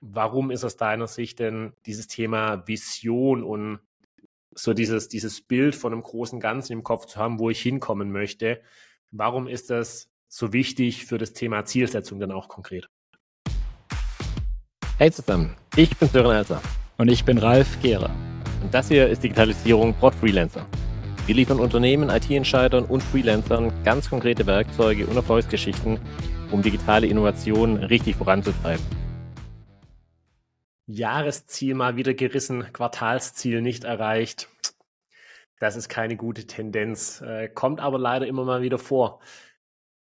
warum ist aus deiner Sicht denn dieses Thema Vision und so dieses, dieses Bild von einem großen Ganzen im Kopf zu haben, wo ich hinkommen möchte, warum ist das so wichtig für das Thema Zielsetzung dann auch konkret? Hey zusammen, ich bin Sören Elser. Und ich bin Ralf Gehrer. Und das hier ist Digitalisierung Prod Freelancer. Wir liefern Unternehmen, IT-Entscheidern und Freelancern ganz konkrete Werkzeuge und Erfolgsgeschichten, um digitale Innovationen richtig voranzutreiben. Jahresziel mal wieder gerissen, Quartalsziel nicht erreicht. Das ist keine gute Tendenz, äh, kommt aber leider immer mal wieder vor.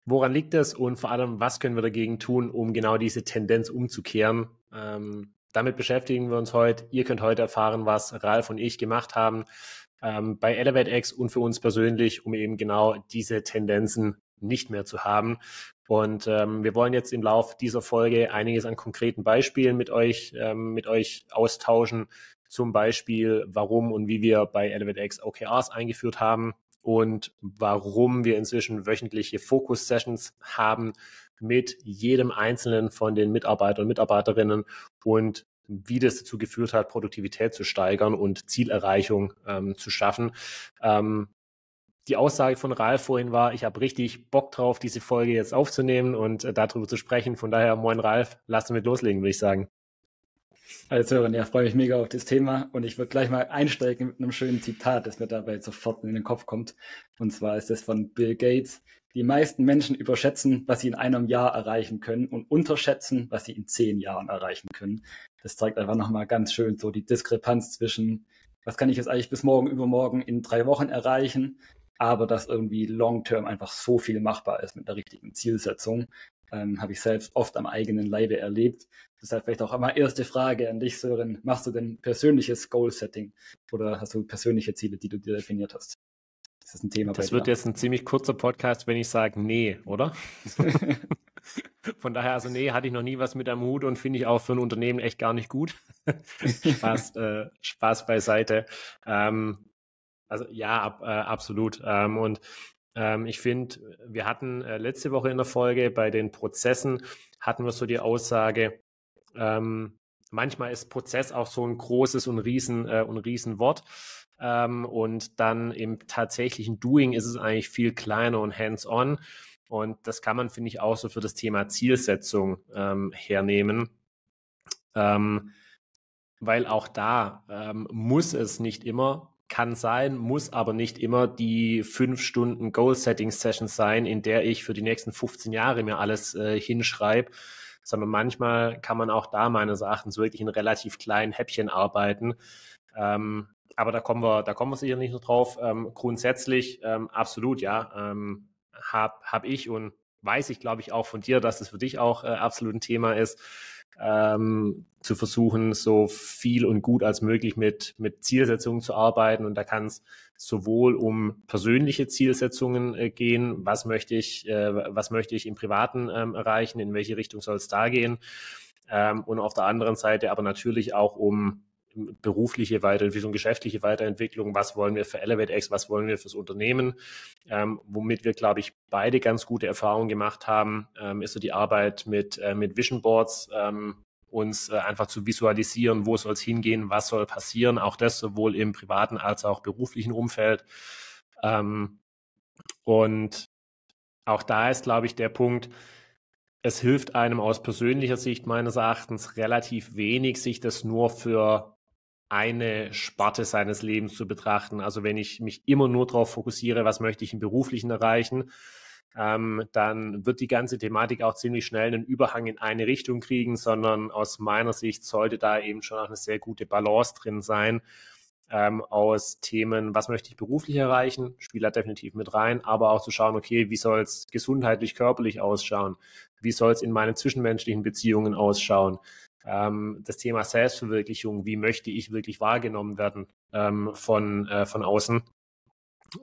Woran liegt das und vor allem, was können wir dagegen tun, um genau diese Tendenz umzukehren? Ähm, damit beschäftigen wir uns heute. Ihr könnt heute erfahren, was Ralf und ich gemacht haben ähm, bei ElevateX und für uns persönlich, um eben genau diese Tendenzen nicht mehr zu haben. Und ähm, wir wollen jetzt im Lauf dieser Folge einiges an konkreten Beispielen mit euch, ähm, mit euch austauschen. Zum Beispiel, warum und wie wir bei ElevateX OKRs eingeführt haben und warum wir inzwischen wöchentliche Focus-Sessions haben mit jedem einzelnen von den Mitarbeitern und Mitarbeiterinnen und wie das dazu geführt hat, Produktivität zu steigern und Zielerreichung ähm, zu schaffen. Ähm, die Aussage von Ralf vorhin war, ich habe richtig Bock drauf, diese Folge jetzt aufzunehmen und äh, darüber zu sprechen. Von daher, moin Ralf, lass uns mit loslegen, würde ich sagen. Als Hörer, ja, freue mich mega auf das Thema und ich würde gleich mal einsteigen mit einem schönen Zitat, das mir dabei sofort in den Kopf kommt. Und zwar ist das von Bill Gates. Die meisten Menschen überschätzen, was sie in einem Jahr erreichen können und unterschätzen, was sie in zehn Jahren erreichen können. Das zeigt einfach nochmal ganz schön so die Diskrepanz zwischen, was kann ich jetzt eigentlich bis morgen, übermorgen in drei Wochen erreichen, aber dass irgendwie long-term einfach so viel machbar ist mit der richtigen Zielsetzung. Ähm, Habe ich selbst oft am eigenen Leibe erlebt. Deshalb vielleicht auch einmal erste Frage an dich, Sören. Machst du denn persönliches Goal-Setting oder hast du persönliche Ziele, die du dir definiert hast? Das ist ein Thema. Das wird jetzt ein ziemlich kurzer Podcast, wenn ich sage, nee, oder? Von daher, also nee, hatte ich noch nie was mit am Hut und finde ich auch für ein Unternehmen echt gar nicht gut. Spaß, äh, Spaß beiseite. Ähm, also ja, ab, äh, absolut. Ähm, und ähm, ich finde, wir hatten äh, letzte Woche in der Folge bei den Prozessen, hatten wir so die Aussage, ähm, manchmal ist Prozess auch so ein großes und riesen, äh, und riesen Wort. Ähm, und dann im tatsächlichen Doing ist es eigentlich viel kleiner und hands-on. Und das kann man, finde ich, auch so für das Thema Zielsetzung ähm, hernehmen. Ähm, weil auch da ähm, muss es nicht immer, kann sein, muss aber nicht immer die fünf Stunden Goal-Setting-Session sein, in der ich für die nächsten 15 Jahre mir alles äh, hinschreibe, sondern manchmal kann man auch da meines Erachtens wirklich in relativ kleinen Häppchen arbeiten. Ähm, aber da kommen wir, da kommen wir sicher nicht noch drauf. Ähm, grundsätzlich ähm, absolut, ja, ähm, habe hab ich und weiß ich, glaube ich, auch von dir, dass es für dich auch äh, absolut ein Thema ist, ähm, zu versuchen, so viel und gut als möglich mit, mit Zielsetzungen zu arbeiten. Und da kann es sowohl um persönliche Zielsetzungen äh, gehen, was möchte ich, äh, was möchte ich im Privaten ähm, erreichen, in welche Richtung soll es da gehen. Ähm, und auf der anderen Seite aber natürlich auch um berufliche Weiterentwicklung, geschäftliche Weiterentwicklung, was wollen wir für ElevateX, was wollen wir fürs Unternehmen, ähm, womit wir, glaube ich, beide ganz gute Erfahrungen gemacht haben, ähm, ist so die Arbeit mit, äh, mit Vision Boards, ähm, uns äh, einfach zu visualisieren, wo soll es hingehen, was soll passieren, auch das sowohl im privaten als auch beruflichen Umfeld. Ähm, und auch da ist, glaube ich, der Punkt, es hilft einem aus persönlicher Sicht meines Erachtens relativ wenig, sich das nur für eine Sparte seines Lebens zu betrachten. Also wenn ich mich immer nur darauf fokussiere, was möchte ich im beruflichen erreichen, ähm, dann wird die ganze Thematik auch ziemlich schnell einen Überhang in eine Richtung kriegen, sondern aus meiner Sicht sollte da eben schon auch eine sehr gute Balance drin sein ähm, aus Themen, was möchte ich beruflich erreichen, spielt da definitiv mit rein, aber auch zu schauen, okay, wie soll es gesundheitlich, körperlich ausschauen, wie soll es in meinen zwischenmenschlichen Beziehungen ausschauen, ähm, das Thema Selbstverwirklichung, wie möchte ich wirklich wahrgenommen werden ähm, von, äh, von außen.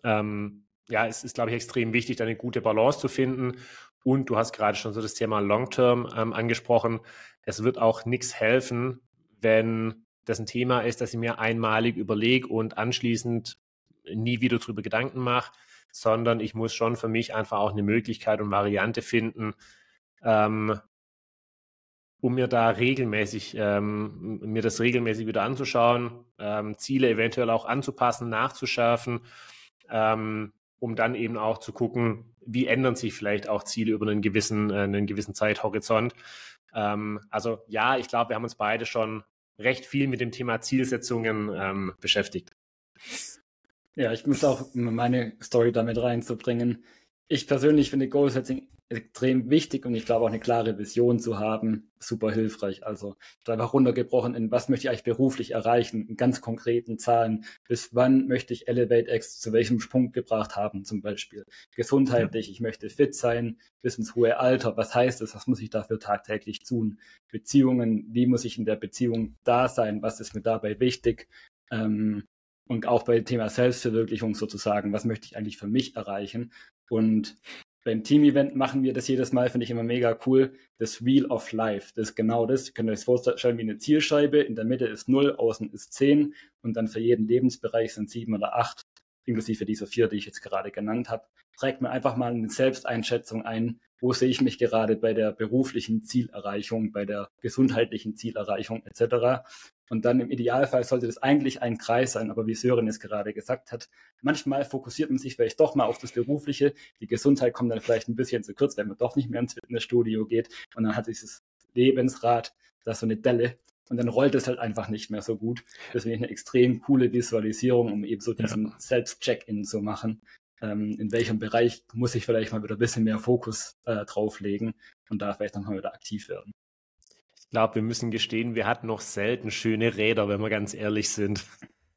Ähm, ja, es ist, glaube ich, extrem wichtig, da eine gute Balance zu finden. Und du hast gerade schon so das Thema Long-Term ähm, angesprochen. Es wird auch nichts helfen, wenn das ein Thema ist, das ich mir einmalig überlege und anschließend nie wieder darüber Gedanken mache, sondern ich muss schon für mich einfach auch eine Möglichkeit und Variante finden, ähm, um mir da regelmäßig, ähm, mir das regelmäßig wieder anzuschauen, ähm, Ziele eventuell auch anzupassen, nachzuschärfen, ähm, um dann eben auch zu gucken, wie ändern sich vielleicht auch Ziele über einen gewissen, äh, einen gewissen Zeithorizont. Ähm, also ja, ich glaube, wir haben uns beide schon recht viel mit dem Thema Zielsetzungen ähm, beschäftigt. Ja, ich muss auch meine Story damit reinzubringen. Ich persönlich finde Goal-Setting extrem wichtig und ich glaube auch eine klare Vision zu haben, super hilfreich. Also einfach runtergebrochen in, was möchte ich eigentlich beruflich erreichen, in ganz konkreten Zahlen. Bis wann möchte ich Elevate X zu welchem Punkt gebracht haben, zum Beispiel. Gesundheitlich, ja. ich möchte fit sein, bis ins hohe Alter. Was heißt das? Was muss ich dafür tagtäglich tun? Beziehungen, wie muss ich in der Beziehung da sein? Was ist mir dabei wichtig? Ähm, und auch bei Thema Selbstverwirklichung sozusagen, was möchte ich eigentlich für mich erreichen? Und beim Team-Event machen wir das jedes Mal, finde ich immer mega cool. Das Wheel of Life. Das ist genau das. Ihr könnt euch vorstellen wie eine Zielscheibe. In der Mitte ist 0, außen ist 10 und dann für jeden Lebensbereich sind 7 oder 8, inklusive dieser vier, die ich jetzt gerade genannt habe. Trägt mir einfach mal eine Selbsteinschätzung ein, wo sehe ich mich gerade bei der beruflichen Zielerreichung, bei der gesundheitlichen Zielerreichung etc. Und dann im Idealfall sollte das eigentlich ein Kreis sein, aber wie Sören es gerade gesagt hat, manchmal fokussiert man sich vielleicht doch mal auf das Berufliche. Die Gesundheit kommt dann vielleicht ein bisschen zu kurz, wenn man doch nicht mehr ins Fitnessstudio geht. Und dann hat dieses Lebensrad da so eine Delle und dann rollt es halt einfach nicht mehr so gut. Deswegen eine extrem coole Visualisierung, um eben so diesen ja. Selbst-Check-In zu machen. Ähm, in welchem Bereich muss ich vielleicht mal wieder ein bisschen mehr Fokus äh, drauflegen und da vielleicht nochmal wieder aktiv werden. Ich glaube, wir müssen gestehen, wir hatten noch selten schöne Räder, wenn wir ganz ehrlich sind.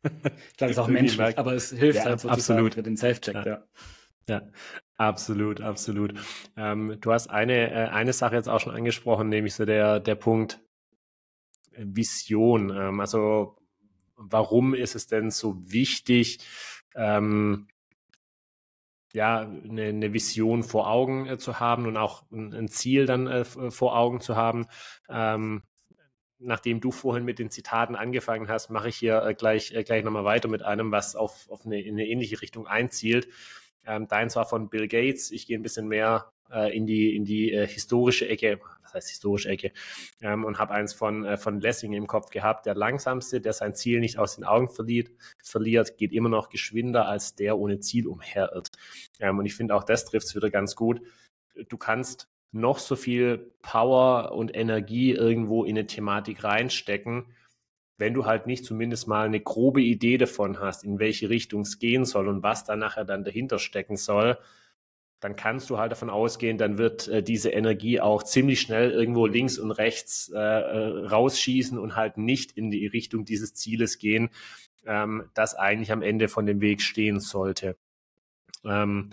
Ich glaube, es ist auch menschlich, aber es hilft ja, halt absolut für den Self-Check, ja. ja. Ja, absolut, absolut. Ähm, du hast eine, äh, eine Sache jetzt auch schon angesprochen, nämlich so der, der Punkt Vision. Ähm, also, warum ist es denn so wichtig, ähm, ja, eine, eine Vision vor Augen äh, zu haben und auch ein, ein Ziel dann äh, vor Augen zu haben. Ähm, nachdem du vorhin mit den Zitaten angefangen hast, mache ich hier äh, gleich, äh, gleich nochmal weiter mit einem, was auf, auf eine, in eine ähnliche Richtung einzielt. Ähm, deins war von Bill Gates. Ich gehe ein bisschen mehr äh, in die, in die äh, historische Ecke, was heißt historische Ecke, ähm, und habe eins von, äh, von Lessing im Kopf gehabt. Der langsamste, der sein Ziel nicht aus den Augen verliert, verliert geht immer noch geschwinder als der ohne Ziel umherirrt. Ähm, und ich finde auch das trifft es wieder ganz gut. Du kannst noch so viel Power und Energie irgendwo in eine Thematik reinstecken, wenn du halt nicht zumindest mal eine grobe Idee davon hast, in welche Richtung es gehen soll und was da nachher dann dahinter stecken soll, dann kannst du halt davon ausgehen, dann wird äh, diese Energie auch ziemlich schnell irgendwo links und rechts äh, äh, rausschießen und halt nicht in die Richtung dieses Zieles gehen, ähm, das eigentlich am Ende von dem Weg stehen sollte. Ähm,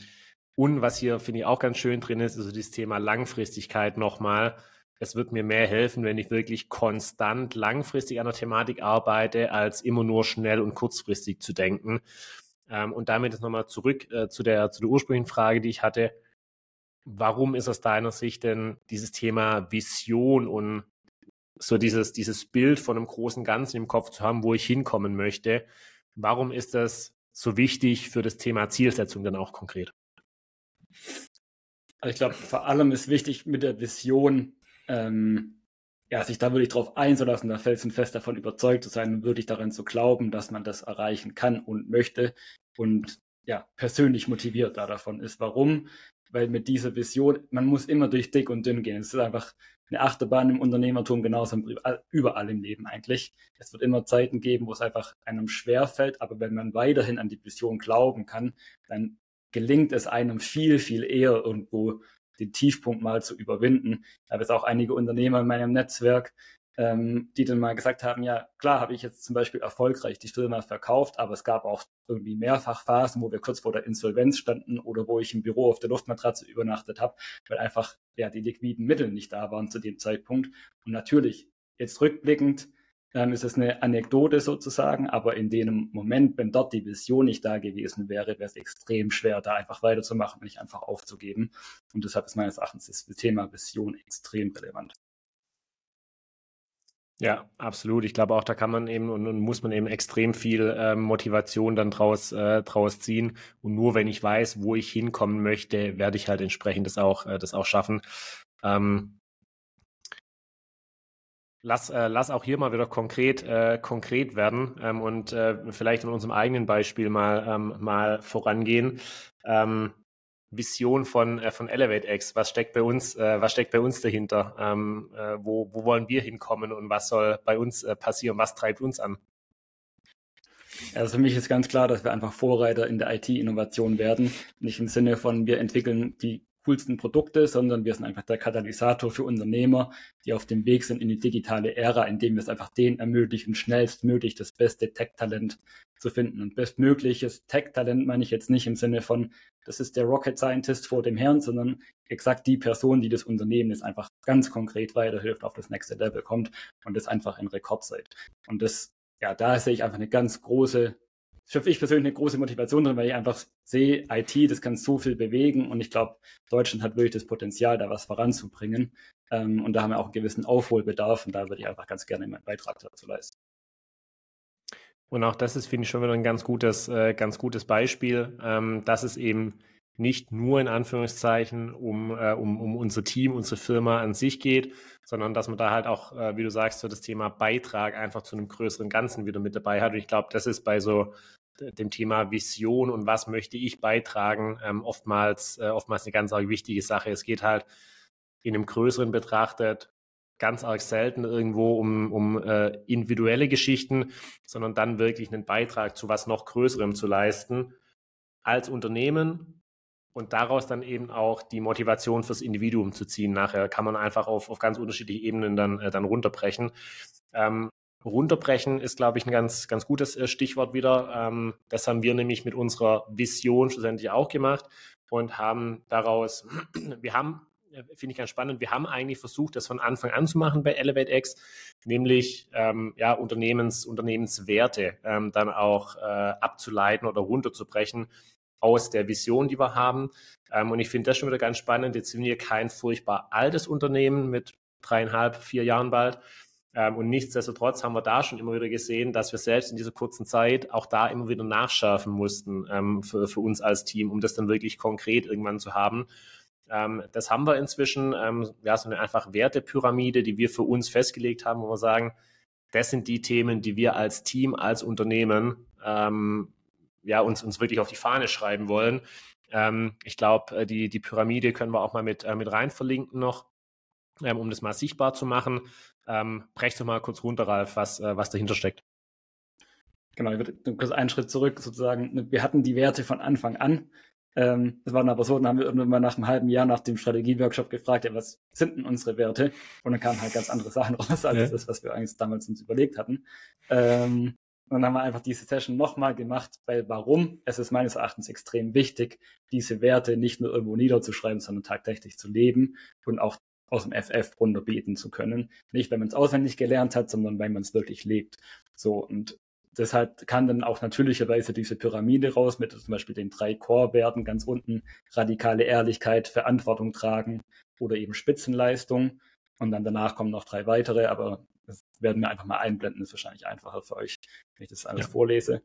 und was hier finde ich auch ganz schön drin ist, ist also dieses Thema Langfristigkeit nochmal. Es wird mir mehr helfen, wenn ich wirklich konstant langfristig an der Thematik arbeite, als immer nur schnell und kurzfristig zu denken. Ähm, und damit jetzt nochmal zurück äh, zu, der, zu der ursprünglichen Frage, die ich hatte. Warum ist aus deiner Sicht denn dieses Thema Vision und so dieses, dieses Bild von einem großen Ganzen im Kopf zu haben, wo ich hinkommen möchte? Warum ist das so wichtig für das Thema Zielsetzung dann auch konkret? Also ich glaube, vor allem ist wichtig mit der Vision ähm, ja, sich da wirklich drauf einzulassen, da felsenfest davon überzeugt zu sein und wirklich daran zu glauben, dass man das erreichen kann und möchte und ja, persönlich motiviert da davon ist. Warum? Weil mit dieser Vision, man muss immer durch dick und dünn gehen. Es ist einfach eine Achterbahn im Unternehmertum, genauso überall im Leben eigentlich. Es wird immer Zeiten geben, wo es einfach einem schwer fällt, aber wenn man weiterhin an die Vision glauben kann, dann gelingt es einem viel, viel eher irgendwo den Tiefpunkt mal zu überwinden. Ich habe jetzt auch einige Unternehmer in meinem Netzwerk, ähm, die dann mal gesagt haben, ja klar, habe ich jetzt zum Beispiel erfolgreich die Firma verkauft, aber es gab auch irgendwie mehrfach Phasen, wo wir kurz vor der Insolvenz standen oder wo ich im Büro auf der Luftmatratze übernachtet habe, weil einfach ja die liquiden Mittel nicht da waren zu dem Zeitpunkt. Und natürlich, jetzt rückblickend, ähm, ist es eine Anekdote sozusagen, aber in dem Moment, wenn dort die Vision nicht da gewesen wäre, wäre es extrem schwer, da einfach weiterzumachen und nicht einfach aufzugeben. Und deshalb ist meines Erachtens das Thema Vision extrem relevant. Ja, absolut. Ich glaube auch, da kann man eben und, und muss man eben extrem viel äh, Motivation dann draus, äh, draus ziehen. Und nur wenn ich weiß, wo ich hinkommen möchte, werde ich halt entsprechend das auch, äh, das auch schaffen. Ähm, lass, äh, lass auch hier mal wieder konkret, äh, konkret werden ähm, und äh, vielleicht in unserem eigenen Beispiel mal, ähm, mal vorangehen. Ähm, Vision von, äh, von ElevateX, was steckt bei uns, äh, was steckt bei uns dahinter? Ähm, äh, wo, wo wollen wir hinkommen und was soll bei uns äh, passieren? Was treibt uns an? Also für mich ist ganz klar, dass wir einfach Vorreiter in der IT-Innovation werden. Nicht im Sinne von, wir entwickeln die coolsten Produkte, sondern wir sind einfach der Katalysator für Unternehmer, die auf dem Weg sind in die digitale Ära, indem wir es einfach denen ermöglichen, schnellstmöglich das beste Tech-Talent zu finden. Und bestmögliches Tech-Talent meine ich jetzt nicht im Sinne von, das ist der Rocket Scientist vor dem Herrn, sondern exakt die Person, die das Unternehmen jetzt einfach ganz konkret weiterhilft, auf das nächste Level kommt und das einfach in Rekordzeit. Und das, ja, da sehe ich einfach eine ganz große für ich persönlich eine große Motivation drin, weil ich einfach sehe, IT, das kann so viel bewegen und ich glaube, Deutschland hat wirklich das Potenzial, da was voranzubringen. Ähm, und da haben wir auch einen gewissen Aufholbedarf und da würde ich einfach ganz gerne meinen Beitrag dazu leisten. Und auch das ist, finde ich, schon wieder ein ganz gutes, äh, ganz gutes Beispiel, ähm, dass es eben nicht nur in Anführungszeichen um, äh, um, um unser Team, unsere Firma an sich geht, sondern dass man da halt auch, äh, wie du sagst, so das Thema Beitrag einfach zu einem größeren Ganzen wieder mit dabei hat. Und ich glaube, das ist bei so dem Thema Vision und was möchte ich beitragen, ähm, oftmals, äh, oftmals eine ganz arg wichtige Sache. Es geht halt in einem größeren betrachtet ganz arg selten irgendwo um, um äh, individuelle Geschichten, sondern dann wirklich einen Beitrag zu was noch Größerem zu leisten als Unternehmen und daraus dann eben auch die Motivation fürs Individuum zu ziehen. Nachher kann man einfach auf, auf ganz unterschiedliche Ebenen dann, äh, dann runterbrechen. Ähm, runterbrechen ist, glaube ich, ein ganz, ganz gutes äh, Stichwort wieder. Ähm, das haben wir nämlich mit unserer Vision schlussendlich auch gemacht und haben daraus, wir haben, äh, finde ich ganz spannend, wir haben eigentlich versucht, das von Anfang an zu machen bei ElevateX, nämlich ähm, ja, Unternehmens, Unternehmenswerte ähm, dann auch äh, abzuleiten oder runterzubrechen aus der Vision, die wir haben. Ähm, und ich finde das schon wieder ganz spannend. Jetzt sind wir kein furchtbar altes Unternehmen mit dreieinhalb, vier Jahren bald, und nichtsdestotrotz haben wir da schon immer wieder gesehen, dass wir selbst in dieser kurzen Zeit auch da immer wieder nachschärfen mussten ähm, für, für uns als Team, um das dann wirklich konkret irgendwann zu haben. Ähm, das haben wir inzwischen, ähm, ja, so eine einfach Wertepyramide, die wir für uns festgelegt haben, wo wir sagen, das sind die Themen, die wir als Team, als Unternehmen ähm, ja, uns, uns wirklich auf die Fahne schreiben wollen. Ähm, ich glaube, äh, die, die Pyramide können wir auch mal mit, äh, mit rein verlinken noch, ähm, um das mal sichtbar zu machen. Ähm, brech doch mal kurz runter, Ralf, was, äh, was dahinter steckt. Genau, ich würde kurz einen Schritt zurück sozusagen. Wir hatten die Werte von Anfang an. Ähm, das war dann aber so, dann haben wir irgendwann mal nach einem halben Jahr nach dem Strategieworkshop gefragt, ja, was sind denn unsere Werte? Und dann kamen halt ganz andere Sachen raus, als ja. das, was wir eigentlich damals uns überlegt hatten. Ähm, und dann haben wir einfach diese Session nochmal gemacht, weil warum? Es ist meines Erachtens extrem wichtig, diese Werte nicht nur irgendwo niederzuschreiben, sondern tagtäglich zu leben und auch aus dem FF runterbeten zu können. Nicht, wenn man es auswendig gelernt hat, sondern weil man es wirklich lebt. So, und deshalb kann dann auch natürlicherweise diese Pyramide raus mit zum Beispiel den drei Core-Werten ganz unten, radikale Ehrlichkeit, Verantwortung tragen oder eben Spitzenleistung. Und dann danach kommen noch drei weitere, aber das werden wir einfach mal einblenden, das ist wahrscheinlich einfacher für euch, wenn ich das alles ja. vorlese.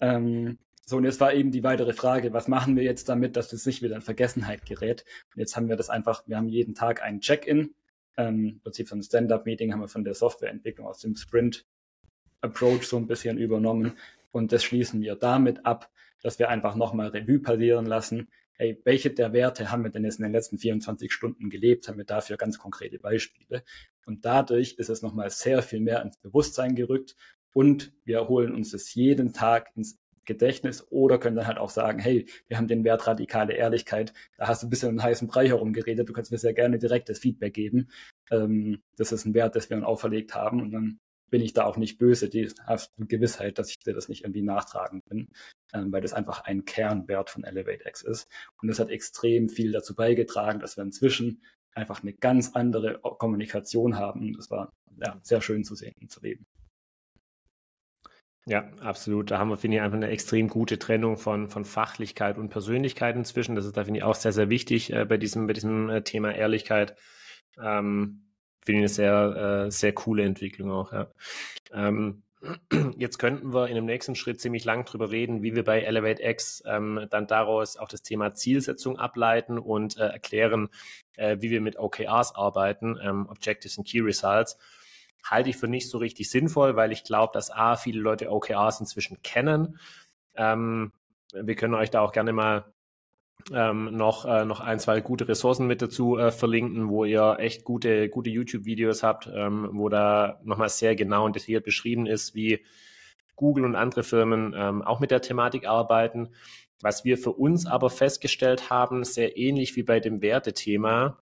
Ähm, so, und jetzt war eben die weitere Frage, was machen wir jetzt damit, dass das nicht wieder in Vergessenheit gerät? Und jetzt haben wir das einfach, wir haben jeden Tag einen Check-in. Ähm, Im Prinzip ein Stand-up-Meeting haben wir von der Softwareentwicklung aus dem Sprint-Approach so ein bisschen übernommen. Und das schließen wir damit ab, dass wir einfach nochmal Revue passieren lassen. Hey, welche der Werte haben wir denn jetzt in den letzten 24 Stunden gelebt? Haben wir dafür ganz konkrete Beispiele? Und dadurch ist es nochmal sehr viel mehr ins Bewusstsein gerückt und wir holen uns das jeden Tag ins Gedächtnis oder können dann halt auch sagen, hey, wir haben den Wert radikale Ehrlichkeit, da hast du ein bisschen einen heißen Brei herumgeredet, du kannst mir sehr gerne direktes Feedback geben. Ähm, das ist ein Wert, das wir uns auferlegt haben und dann bin ich da auch nicht böse, die hast eine Gewissheit, dass ich dir das nicht irgendwie nachtragen bin, ähm, weil das einfach ein Kernwert von ElevateX ist. Und das hat extrem viel dazu beigetragen, dass wir inzwischen einfach eine ganz andere Kommunikation haben. Das war ja, sehr schön zu sehen und zu leben. Ja, absolut. Da haben wir, finde ich, einfach eine extrem gute Trennung von, von Fachlichkeit und Persönlichkeit inzwischen. Das ist da, finde ich, auch sehr, sehr wichtig äh, bei diesem, bei diesem äh, Thema Ehrlichkeit. Ähm, finde ich eine sehr, äh, sehr coole Entwicklung auch, ja. Ähm, jetzt könnten wir in dem nächsten Schritt ziemlich lang drüber reden, wie wir bei Elevate X ähm, dann daraus auch das Thema Zielsetzung ableiten und äh, erklären, äh, wie wir mit OKRs arbeiten, ähm, Objectives and Key Results. Halte ich für nicht so richtig sinnvoll, weil ich glaube, dass A, viele Leute OKRs inzwischen kennen. Ähm, wir können euch da auch gerne mal ähm, noch, äh, noch ein, zwei gute Ressourcen mit dazu äh, verlinken, wo ihr echt gute, gute YouTube-Videos habt, ähm, wo da nochmal sehr genau und detailliert beschrieben ist, wie Google und andere Firmen ähm, auch mit der Thematik arbeiten. Was wir für uns aber festgestellt haben, sehr ähnlich wie bei dem Wertethema,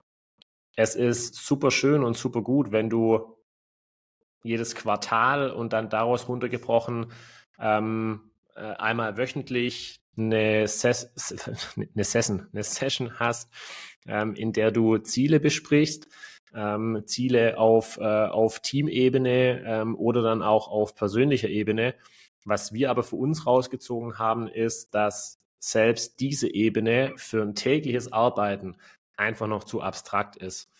es ist super schön und super gut, wenn du jedes Quartal und dann daraus runtergebrochen ähm, äh, einmal wöchentlich eine, Ses eine, Session, eine Session hast, ähm, in der du Ziele besprichst, ähm, Ziele auf, äh, auf Teamebene ähm, oder dann auch auf persönlicher Ebene. Was wir aber für uns rausgezogen haben, ist, dass selbst diese Ebene für ein tägliches Arbeiten einfach noch zu abstrakt ist.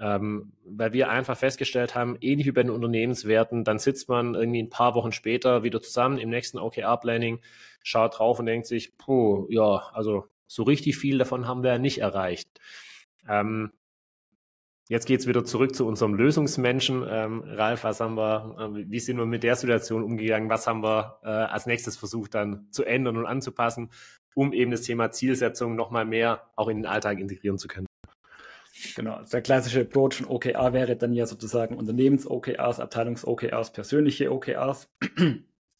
Ähm, weil wir einfach festgestellt haben, ähnlich wie bei den Unternehmenswerten, dann sitzt man irgendwie ein paar Wochen später wieder zusammen im nächsten OKR-Planning, schaut drauf und denkt sich, puh, ja, also so richtig viel davon haben wir ja nicht erreicht. Ähm, Jetzt geht's wieder zurück zu unserem Lösungsmenschen. Ähm, Ralf, was haben wir, äh, wie sind wir mit der Situation umgegangen? Was haben wir äh, als nächstes versucht dann zu ändern und anzupassen, um eben das Thema Zielsetzung nochmal mehr auch in den Alltag integrieren zu können? Genau, also der klassische Approach von OKR wäre dann ja sozusagen Unternehmens-OKRs, Abteilungs-OKRs, persönliche OKRs,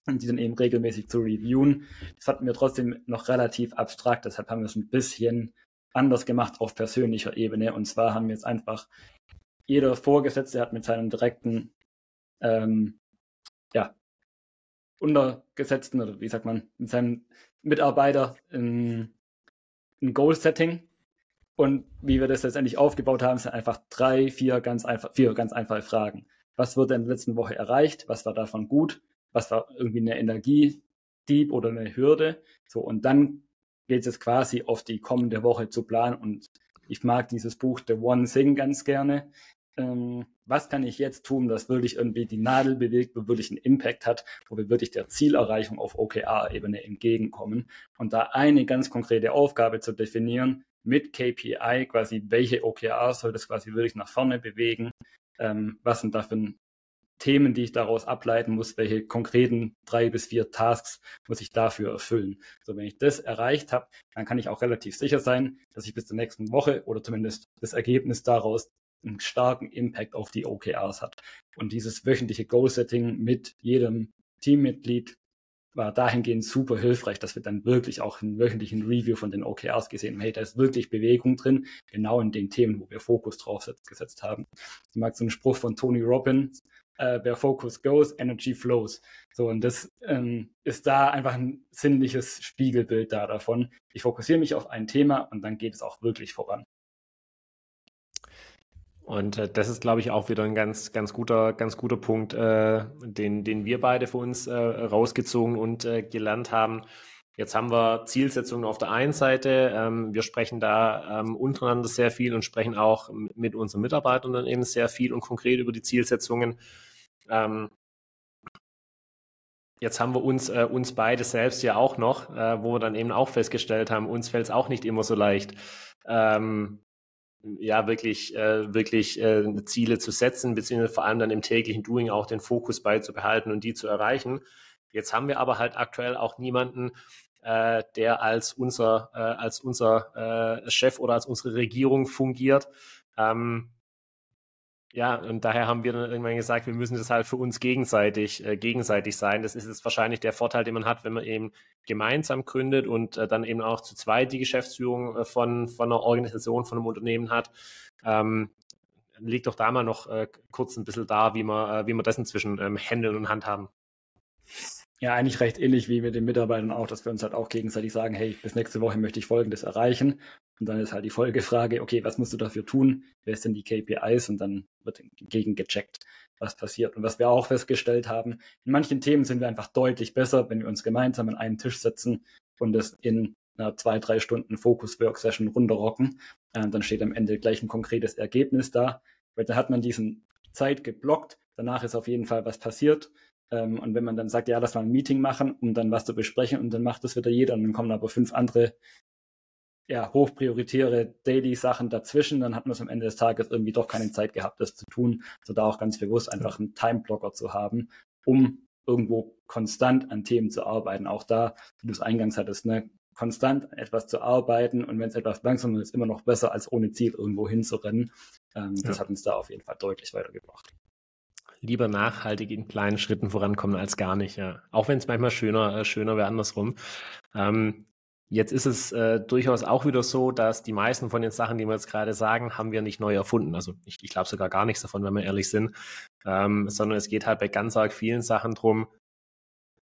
die dann eben regelmäßig zu reviewen. Das hatten wir trotzdem noch relativ abstrakt, deshalb haben wir es ein bisschen anders gemacht auf persönlicher Ebene. Und zwar haben wir jetzt einfach, jeder Vorgesetzte hat mit seinem direkten, ähm, ja, Untergesetzten oder wie sagt man, mit seinem Mitarbeiter ein, ein Goal-Setting und wie wir das letztendlich aufgebaut haben, sind einfach drei, vier ganz einfach, vier ganz einfache Fragen. Was wurde in der letzten Woche erreicht? Was war davon gut? Was war irgendwie eine Energiedieb oder eine Hürde? So, und dann geht es quasi auf die kommende Woche zu planen. Und ich mag dieses Buch The One Thing ganz gerne. Ähm, was kann ich jetzt tun, dass wirklich irgendwie die Nadel bewegt, wo wirklich einen Impact hat, wo wir wirklich der Zielerreichung auf OKR-Ebene entgegenkommen. Und da eine ganz konkrete Aufgabe zu definieren, mit KPI quasi, welche OKRs soll das quasi wirklich nach vorne bewegen, ähm, was sind da für Themen, die ich daraus ableiten muss, welche konkreten drei bis vier Tasks muss ich dafür erfüllen. So, wenn ich das erreicht habe, dann kann ich auch relativ sicher sein, dass ich bis zur nächsten Woche oder zumindest das Ergebnis daraus einen starken Impact auf die OKRs hat. Und dieses wöchentliche Goal-Setting mit jedem Teammitglied war dahingehend super hilfreich, dass wir dann wirklich auch einen wöchentlichen Review von den OKRs gesehen haben. Hey, da ist wirklich Bewegung drin, genau in den Themen, wo wir Fokus drauf gesetzt haben. Ich mag so einen Spruch von Tony Robbins, äh, where focus goes, energy flows. So, und das ähm, ist da einfach ein sinnliches Spiegelbild da davon. Ich fokussiere mich auf ein Thema und dann geht es auch wirklich voran. Und äh, das ist, glaube ich, auch wieder ein ganz, ganz guter, ganz guter Punkt, äh, den, den wir beide für uns äh, rausgezogen und äh, gelernt haben. Jetzt haben wir Zielsetzungen auf der einen Seite. Ähm, wir sprechen da ähm, untereinander sehr viel und sprechen auch mit unseren Mitarbeitern dann eben sehr viel und konkret über die Zielsetzungen. Ähm, jetzt haben wir uns, äh, uns beide selbst ja auch noch, äh, wo wir dann eben auch festgestellt haben, uns fällt es auch nicht immer so leicht, ähm, ja, wirklich, äh, wirklich äh, Ziele zu setzen, beziehungsweise vor allem dann im täglichen Doing auch den Fokus beizubehalten und die zu erreichen. Jetzt haben wir aber halt aktuell auch niemanden, äh, der als unser, äh, als unser äh, Chef oder als unsere Regierung fungiert. Ähm, ja, und daher haben wir dann irgendwann gesagt, wir müssen das halt für uns gegenseitig, äh, gegenseitig sein. Das ist jetzt wahrscheinlich der Vorteil, den man hat, wenn man eben gemeinsam gründet und äh, dann eben auch zu zweit die Geschäftsführung äh, von, von einer Organisation, von einem Unternehmen hat. Ähm, liegt doch da mal noch äh, kurz ein bisschen da, wie man, äh, wie man das inzwischen ähm, handeln und handhaben. Ja, eigentlich recht ähnlich wie mit den Mitarbeitern auch, dass wir uns halt auch gegenseitig sagen, hey, bis nächste Woche möchte ich Folgendes erreichen. Und dann ist halt die Folgefrage, okay, was musst du dafür tun? Wer sind die KPIs? Und dann wird gegen was passiert. Und was wir auch festgestellt haben, in manchen Themen sind wir einfach deutlich besser, wenn wir uns gemeinsam an einen Tisch setzen und es in einer zwei, drei Stunden Focus-Work-Session runterrocken. Äh, dann steht am Ende gleich ein konkretes Ergebnis da, weil da hat man diesen Zeit geblockt. Danach ist auf jeden Fall was passiert. Ähm, und wenn man dann sagt, ja, lass mal ein Meeting machen, um dann was zu besprechen, und dann macht das wieder jeder, und dann kommen aber fünf andere ja, hochprioritäre Daily-Sachen dazwischen, dann hat man es am Ende des Tages irgendwie doch keine Zeit gehabt, das zu tun. Also da auch ganz bewusst einfach einen Timeblocker zu haben, um irgendwo konstant an Themen zu arbeiten. Auch da, wie du es eingangs hattest, ne, konstant etwas zu arbeiten und wenn es etwas langsamer ist, immer noch besser, als ohne Ziel irgendwo hinzurennen. Ähm, ja. Das hat uns da auf jeden Fall deutlich weitergebracht. Lieber nachhaltig in kleinen Schritten vorankommen als gar nicht, ja. Auch wenn es manchmal schöner, äh, schöner wäre andersrum. Ähm, Jetzt ist es äh, durchaus auch wieder so, dass die meisten von den Sachen, die wir jetzt gerade sagen, haben wir nicht neu erfunden. Also ich, ich glaube sogar gar nichts davon, wenn wir ehrlich sind, ähm, sondern es geht halt bei ganz arg vielen Sachen drum,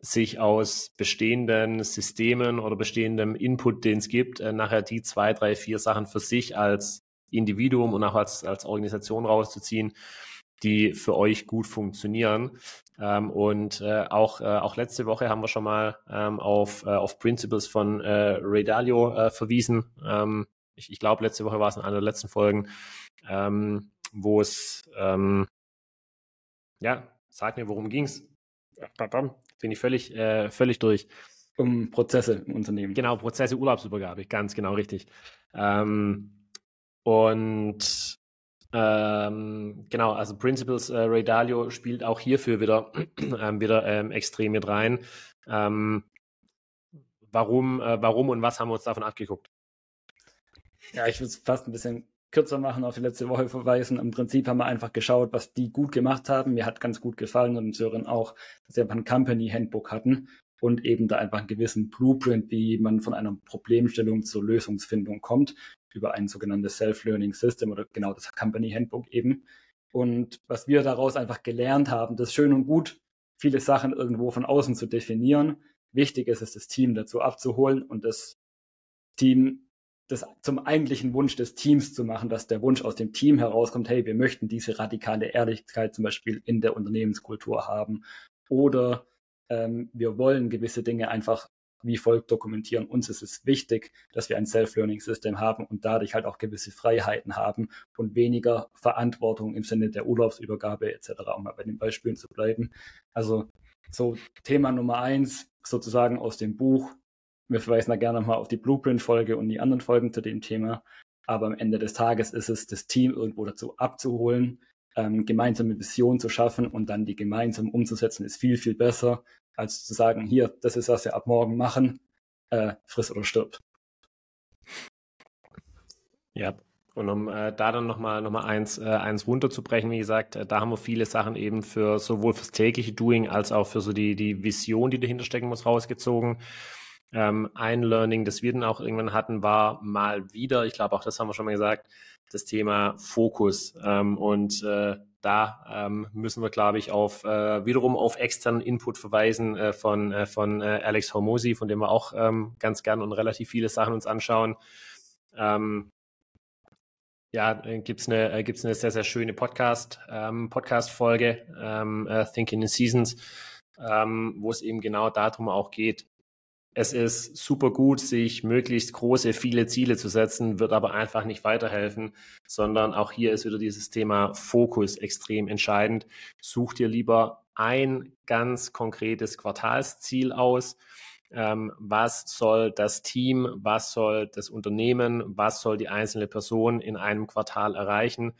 sich aus bestehenden Systemen oder bestehendem Input, den es gibt, äh, nachher die zwei, drei, vier Sachen für sich als Individuum und auch als, als Organisation rauszuziehen, die für euch gut funktionieren. Ähm, und äh, auch, äh, auch letzte Woche haben wir schon mal ähm, auf, äh, auf Principles von äh, Ray Dalio äh, verwiesen. Ähm, ich ich glaube, letzte Woche war es in einer der letzten Folgen, ähm, wo es, ähm, ja, sag mir, worum ging es? Bin ich völlig, äh, völlig durch. Um Prozesse im Unternehmen. Genau, Prozesse, Urlaubsübergabe, ganz genau richtig. Ähm, und ähm, genau, also Principles äh, Ray Dalio spielt auch hierfür wieder, ähm, wieder ähm, extrem mit rein. Ähm, warum, äh, warum und was haben wir uns davon abgeguckt? Ja, ich würde es fast ein bisschen kürzer machen, auf die letzte Woche verweisen. Im Prinzip haben wir einfach geschaut, was die gut gemacht haben. Mir hat ganz gut gefallen und Sören auch, dass sie einfach ein Company Handbook hatten und eben da einfach einen gewissen Blueprint, wie man von einer Problemstellung zur Lösungsfindung kommt über ein sogenanntes Self-Learning System oder genau das Company Handbook eben. Und was wir daraus einfach gelernt haben, das ist schön und gut, viele Sachen irgendwo von außen zu definieren. Wichtig ist es, das Team dazu abzuholen und das Team das zum eigentlichen Wunsch des Teams zu machen, dass der Wunsch aus dem Team herauskommt, hey, wir möchten diese radikale Ehrlichkeit zum Beispiel in der Unternehmenskultur haben oder ähm, wir wollen gewisse Dinge einfach wie folgt dokumentieren. Uns ist es wichtig, dass wir ein Self-Learning-System haben und dadurch halt auch gewisse Freiheiten haben und weniger Verantwortung im Sinne der Urlaubsübergabe etc., um mal bei den Beispielen zu bleiben. Also so Thema Nummer eins sozusagen aus dem Buch. Wir verweisen da gerne nochmal auf die Blueprint-Folge und die anderen Folgen zu dem Thema. Aber am Ende des Tages ist es, das Team irgendwo dazu abzuholen, ähm, gemeinsame Vision zu schaffen und dann die gemeinsam umzusetzen, ist viel, viel besser, als zu sagen, hier, das ist, was wir ab morgen machen, äh, friss oder stirb. Ja, und um äh, da dann nochmal noch mal eins, äh, eins runterzubrechen, wie gesagt, äh, da haben wir viele Sachen eben für sowohl fürs tägliche Doing als auch für so die, die Vision, die dahinter stecken muss, rausgezogen. Ähm, ein Learning, das wir dann auch irgendwann hatten, war mal wieder, ich glaube auch das haben wir schon mal gesagt, das Thema Fokus. Ähm, und äh, da ähm, müssen wir, glaube ich, auf äh, wiederum auf externen Input verweisen äh, von, äh, von äh, Alex Hormosi, von dem wir auch ähm, ganz gern und relativ viele Sachen uns anschauen. Ähm, ja, äh, gibt's eine, äh, gibt's eine sehr, sehr schöne Podcast, ähm, Podcast-Folge, äh, Thinking in Seasons, wo es eben genau darum auch geht, es ist super gut, sich möglichst große, viele Ziele zu setzen, wird aber einfach nicht weiterhelfen, sondern auch hier ist wieder dieses Thema Fokus extrem entscheidend. Such dir lieber ein ganz konkretes Quartalsziel aus. Ähm, was soll das Team, was soll das Unternehmen, was soll die einzelne Person in einem Quartal erreichen?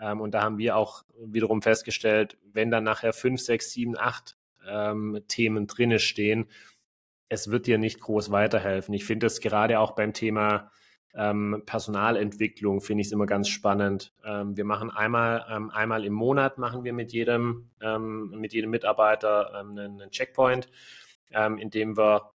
Ähm, und da haben wir auch wiederum festgestellt, wenn dann nachher fünf, sechs, sieben, acht ähm, Themen drinne stehen, es wird dir nicht groß weiterhelfen. Ich finde es gerade auch beim Thema ähm, Personalentwicklung finde ich es immer ganz spannend. Ähm, wir machen einmal, ähm, einmal im Monat machen wir mit jedem, ähm, mit jedem Mitarbeiter ähm, einen, einen, Checkpoint, ähm, in dem wir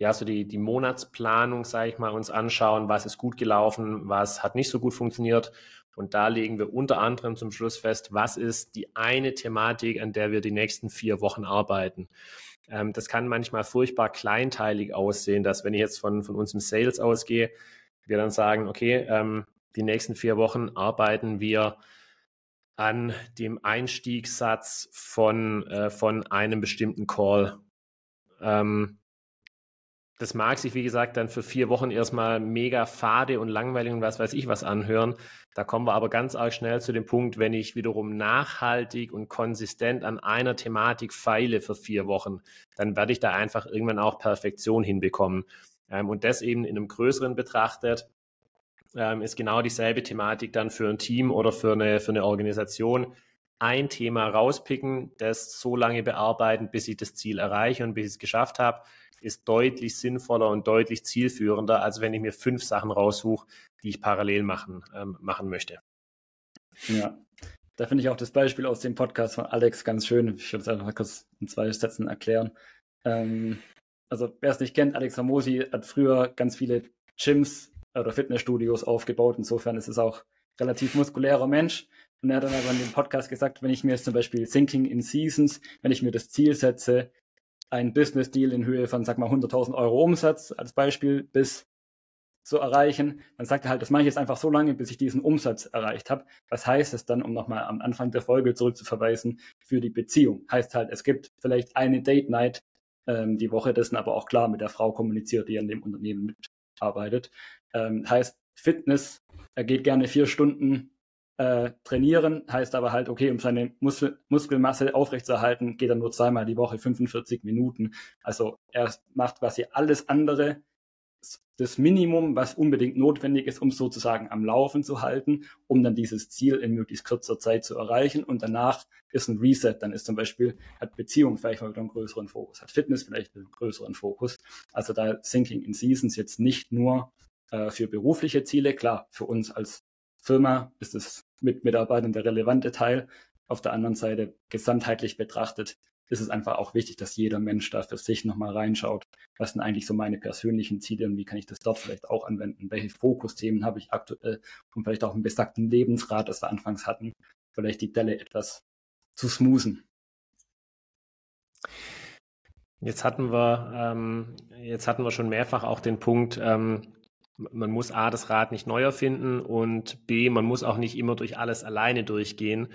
ja so die, die Monatsplanung, sage ich mal, uns anschauen, was ist gut gelaufen, was hat nicht so gut funktioniert. Und da legen wir unter anderem zum Schluss fest, was ist die eine Thematik, an der wir die nächsten vier Wochen arbeiten. Ähm, das kann manchmal furchtbar kleinteilig aussehen, dass wenn ich jetzt von, von uns im Sales ausgehe, wir dann sagen, okay, ähm, die nächsten vier Wochen arbeiten wir an dem Einstiegssatz von, äh, von einem bestimmten Call. Ähm, das mag sich, wie gesagt, dann für vier Wochen erstmal mega fade und langweilig und was weiß ich was anhören. Da kommen wir aber ganz arg schnell zu dem Punkt, wenn ich wiederum nachhaltig und konsistent an einer Thematik feile für vier Wochen, dann werde ich da einfach irgendwann auch Perfektion hinbekommen. Ähm, und das eben in einem größeren betrachtet, ähm, ist genau dieselbe Thematik dann für ein Team oder für eine, für eine Organisation. Ein Thema rauspicken, das so lange bearbeiten, bis ich das Ziel erreiche und bis ich es geschafft habe, ist deutlich sinnvoller und deutlich zielführender, als wenn ich mir fünf Sachen raussuche, die ich parallel machen, ähm, machen möchte. Ja, da finde ich auch das Beispiel aus dem Podcast von Alex ganz schön. Ich würde es einfach mal kurz in zwei Sätzen erklären. Ähm, also, wer es nicht kennt, Alex Ramosi hat früher ganz viele Gyms oder Fitnessstudios aufgebaut. Insofern ist es auch relativ muskulärer Mensch. Und er hat dann aber in dem Podcast gesagt, wenn ich mir jetzt zum Beispiel Thinking in Seasons, wenn ich mir das Ziel setze, ein Business Deal in Höhe von, sag mal, 100.000 Euro Umsatz als Beispiel bis zu erreichen, dann sagt er halt, das mache ich jetzt einfach so lange, bis ich diesen Umsatz erreicht habe. Was heißt es dann, um nochmal am Anfang der Folge zurückzuverweisen, für die Beziehung? Heißt halt, es gibt vielleicht eine Date Night ähm, die Woche, dessen aber auch klar mit der Frau kommuniziert, die an dem Unternehmen mitarbeitet. Ähm, heißt, Fitness, er geht gerne vier Stunden äh, trainieren, heißt aber halt, okay, um seine Muskel Muskelmasse aufrechtzuerhalten, geht er nur zweimal die Woche 45 Minuten. Also er macht quasi alles andere, das Minimum, was unbedingt notwendig ist, um sozusagen am Laufen zu halten, um dann dieses Ziel in möglichst kurzer Zeit zu erreichen. Und danach ist ein Reset. Dann ist zum Beispiel, hat Beziehung vielleicht mal wieder einen größeren Fokus, hat Fitness vielleicht einen größeren Fokus. Also da Thinking in Seasons jetzt nicht nur äh, für berufliche Ziele. Klar, für uns als Firma ist es mit Mitarbeitern der relevante Teil. Auf der anderen Seite gesamtheitlich betrachtet ist es einfach auch wichtig, dass jeder Mensch da für sich nochmal reinschaut. Was sind eigentlich so meine persönlichen Ziele und wie kann ich das dort vielleicht auch anwenden? Welche Fokusthemen habe ich aktuell? Und vielleicht auch einen besagten Lebensrat, das wir anfangs hatten, vielleicht die Delle etwas zu smoothen. Jetzt hatten wir, ähm, jetzt hatten wir schon mehrfach auch den Punkt, ähm, man muss A, das Rad nicht neu erfinden und B, man muss auch nicht immer durch alles alleine durchgehen,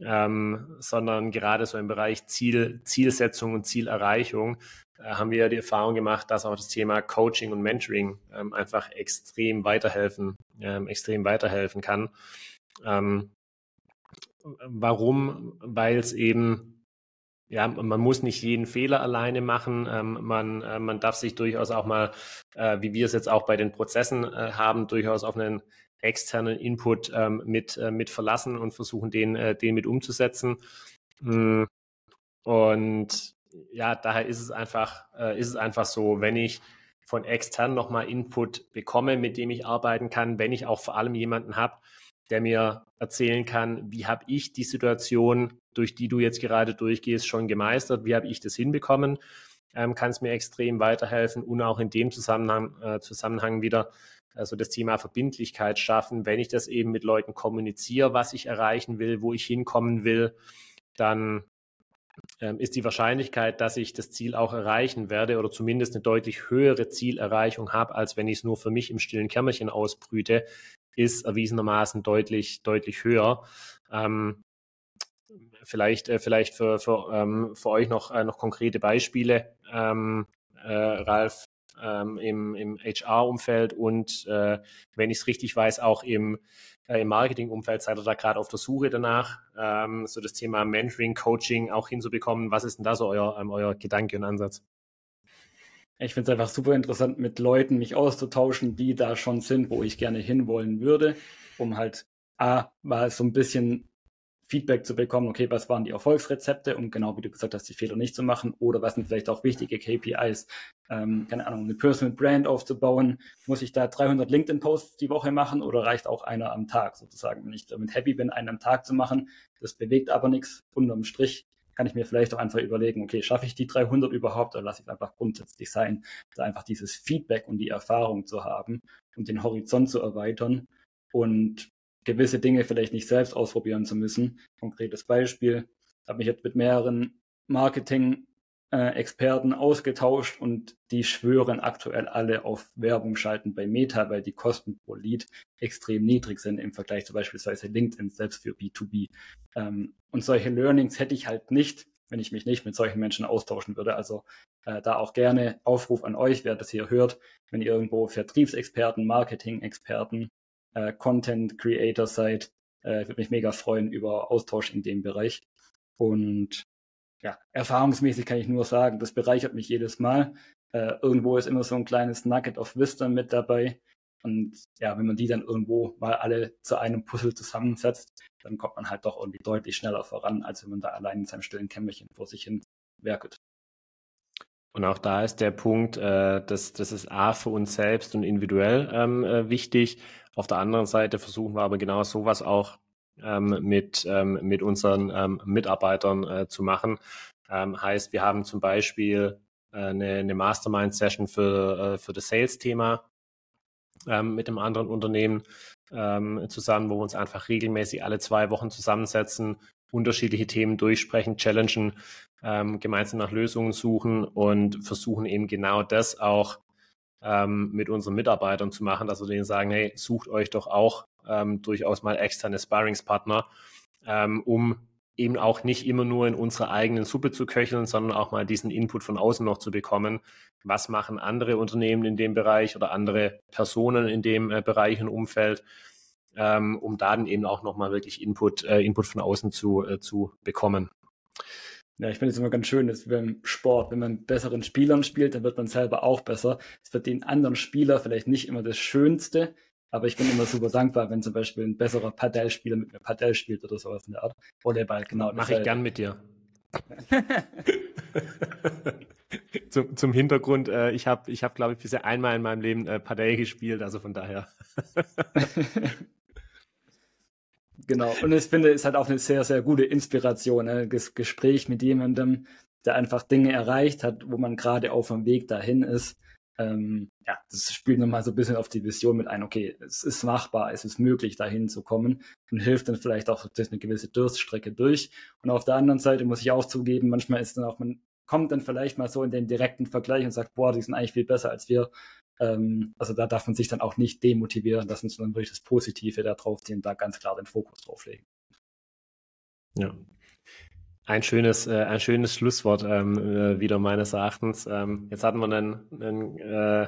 ähm, sondern gerade so im Bereich Ziel, Zielsetzung und Zielerreichung äh, haben wir ja die Erfahrung gemacht, dass auch das Thema Coaching und Mentoring ähm, einfach extrem weiterhelfen, ähm, extrem weiterhelfen kann. Ähm, warum? Weil es eben ja, man muss nicht jeden Fehler alleine machen. Ähm, man, äh, man darf sich durchaus auch mal, äh, wie wir es jetzt auch bei den Prozessen äh, haben, durchaus auf einen externen Input ähm, mit, äh, mit verlassen und versuchen, den, äh, den mit umzusetzen. Mm, und ja, daher ist es einfach, äh, ist es einfach so, wenn ich von extern nochmal Input bekomme, mit dem ich arbeiten kann, wenn ich auch vor allem jemanden habe, der mir erzählen kann, wie habe ich die Situation, durch die du jetzt gerade durchgehst, schon gemeistert, wie habe ich das hinbekommen, ähm, kann es mir extrem weiterhelfen und auch in dem Zusammenhang, äh, Zusammenhang wieder also das Thema Verbindlichkeit schaffen. Wenn ich das eben mit Leuten kommuniziere, was ich erreichen will, wo ich hinkommen will, dann ähm, ist die Wahrscheinlichkeit, dass ich das Ziel auch erreichen werde oder zumindest eine deutlich höhere Zielerreichung habe, als wenn ich es nur für mich im stillen Kämmerchen ausbrüte, ist erwiesenermaßen deutlich, deutlich höher. Ähm, vielleicht, äh, vielleicht für, für, ähm, für euch noch, äh, noch konkrete Beispiele, ähm, äh, Ralf, ähm, im, im HR-Umfeld und äh, wenn ich es richtig weiß, auch im, äh, im Marketing-Umfeld seid ihr da gerade auf der Suche danach, ähm, so das Thema Mentoring, Coaching auch hinzubekommen. Was ist denn da so euer, ähm, euer Gedanke und Ansatz? Ich finde es einfach super interessant, mit Leuten mich auszutauschen, die da schon sind, wo ich gerne hinwollen würde, um halt A, mal so ein bisschen Feedback zu bekommen, okay, was waren die Erfolgsrezepte, um genau wie du gesagt hast, die Fehler nicht zu machen oder was sind vielleicht auch wichtige KPIs, ähm, keine Ahnung, eine Personal Brand aufzubauen, muss ich da 300 LinkedIn-Posts die Woche machen oder reicht auch einer am Tag sozusagen, wenn ich damit happy bin, einen am Tag zu machen, das bewegt aber nichts, unterm Strich kann ich mir vielleicht auch einfach überlegen, okay, schaffe ich die 300 überhaupt oder lasse ich es einfach grundsätzlich sein, da einfach dieses Feedback und die Erfahrung zu haben und den Horizont zu erweitern und gewisse Dinge vielleicht nicht selbst ausprobieren zu müssen. Konkretes Beispiel, habe mich jetzt mit mehreren Marketing-Experten ausgetauscht und die schwören aktuell alle auf Werbung schalten bei Meta, weil die Kosten pro Lead extrem niedrig sind im Vergleich zu beispielsweise LinkedIn selbst für B2B. Ähm, und solche Learnings hätte ich halt nicht, wenn ich mich nicht mit solchen Menschen austauschen würde. Also äh, da auch gerne Aufruf an euch, wer das hier hört, wenn ihr irgendwo Vertriebsexperten, Marketing-Experten äh, Content Creator seid. Äh, würde mich mega freuen über Austausch in dem Bereich. Und ja, erfahrungsmäßig kann ich nur sagen, das bereichert mich jedes Mal. Äh, irgendwo ist immer so ein kleines Nugget of Wisdom mit dabei. Und ja, wenn man die dann irgendwo mal alle zu einem Puzzle zusammensetzt, dann kommt man halt doch irgendwie deutlich schneller voran, als wenn man da allein in seinem stillen Kämmerchen vor sich hin werkelt. Und auch da ist der Punkt, äh, dass das ist A für uns selbst und individuell ähm, äh, wichtig. Auf der anderen Seite versuchen wir aber genau sowas auch mit, ähm, mit unseren ähm, Mitarbeitern äh, zu machen. Ähm, heißt, wir haben zum Beispiel äh, eine, eine Mastermind-Session für, äh, für das Sales-Thema ähm, mit einem anderen Unternehmen ähm, zusammen, wo wir uns einfach regelmäßig alle zwei Wochen zusammensetzen, unterschiedliche Themen durchsprechen, challengen, ähm, gemeinsam nach Lösungen suchen und versuchen eben genau das auch ähm, mit unseren Mitarbeitern zu machen, dass wir denen sagen, hey, sucht euch doch auch ähm, durchaus mal externe Sparringspartner, ähm, um eben auch nicht immer nur in unserer eigenen Suppe zu köcheln, sondern auch mal diesen Input von außen noch zu bekommen. Was machen andere Unternehmen in dem Bereich oder andere Personen in dem äh, Bereich und Umfeld, ähm, um da dann eben auch nochmal wirklich Input, äh, Input von außen zu, äh, zu bekommen. Ja, ich finde es immer ganz schön, dass beim Sport, wenn man besseren Spielern spielt, dann wird man selber auch besser. Es wird den anderen Spieler vielleicht nicht immer das Schönste, aber ich bin immer super dankbar, wenn zum Beispiel ein besserer Padel-Spieler mit mir Padel spielt oder sowas in der Art. Volleyball, genau. Mache ich gern mit dir. zum, zum Hintergrund, äh, ich habe, ich hab, glaube ich, bisher einmal in meinem Leben äh, Padel gespielt, also von daher. genau, und ich finde, es ist halt auch eine sehr, sehr gute Inspiration, ne? das Gespräch mit jemandem, der einfach Dinge erreicht hat, wo man gerade auf dem Weg dahin ist ähm, ja, das spielt nochmal so ein bisschen auf die Vision mit ein, okay, es ist machbar, es ist möglich, dahin zu kommen und hilft dann vielleicht auch durch eine gewisse Durststrecke durch. Und auf der anderen Seite muss ich auch zugeben, manchmal ist dann auch, man kommt dann vielleicht mal so in den direkten Vergleich und sagt, boah, die sind eigentlich viel besser als wir. Ähm, also da darf man sich dann auch nicht demotivieren lassen, sondern wirklich das Positive da drauf ziehen, da ganz klar den Fokus drauf legen. Ja, ein schönes, äh, ein schönes Schlusswort ähm, äh, wieder meines Erachtens. Ähm, jetzt hatten wir einen, einen äh,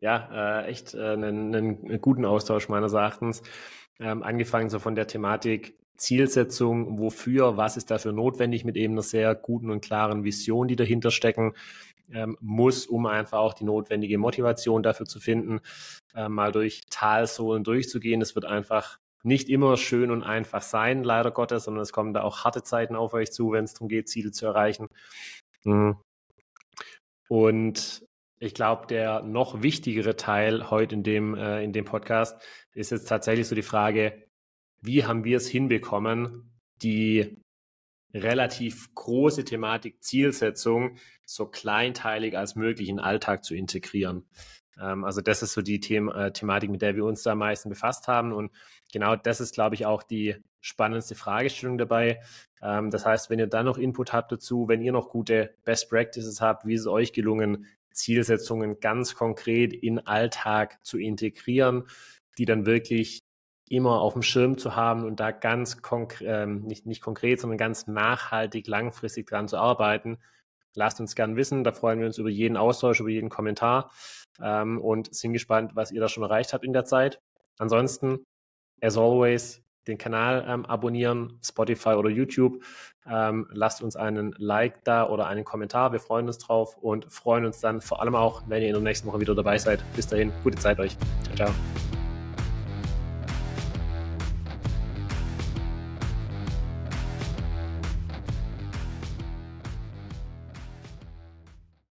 ja, äh, echt äh, einen, einen guten Austausch meines Erachtens. Ähm, angefangen so von der Thematik Zielsetzung, wofür, was ist dafür notwendig mit eben einer sehr guten und klaren Vision, die dahinter stecken ähm, muss, um einfach auch die notwendige Motivation dafür zu finden, äh, mal durch Talsohlen durchzugehen. Es wird einfach nicht immer schön und einfach sein, leider Gottes, sondern es kommen da auch harte Zeiten auf euch zu, wenn es darum geht, Ziele zu erreichen. Mhm. Und ich glaube, der noch wichtigere Teil heute in dem, äh, in dem Podcast ist jetzt tatsächlich so die Frage, wie haben wir es hinbekommen, die relativ große Thematik Zielsetzung so kleinteilig als möglich in den Alltag zu integrieren. Ähm, also das ist so die The äh, Thematik, mit der wir uns da am meisten befasst haben. Und genau das ist, glaube ich, auch die spannendste Fragestellung dabei. Ähm, das heißt, wenn ihr dann noch Input habt dazu, wenn ihr noch gute Best Practices habt, wie ist es euch gelungen, Zielsetzungen ganz konkret in Alltag zu integrieren, die dann wirklich immer auf dem Schirm zu haben und da ganz konkret, ähm, nicht, nicht konkret, sondern ganz nachhaltig, langfristig dran zu arbeiten. Lasst uns gern wissen, da freuen wir uns über jeden Austausch, über jeden Kommentar ähm, und sind gespannt, was ihr da schon erreicht habt in der Zeit. Ansonsten, as always, den Kanal ähm, abonnieren, Spotify oder YouTube. Ähm, lasst uns einen Like da oder einen Kommentar. Wir freuen uns drauf und freuen uns dann vor allem auch, wenn ihr in der nächsten Woche wieder dabei seid. Bis dahin, gute Zeit euch. Ciao, ciao.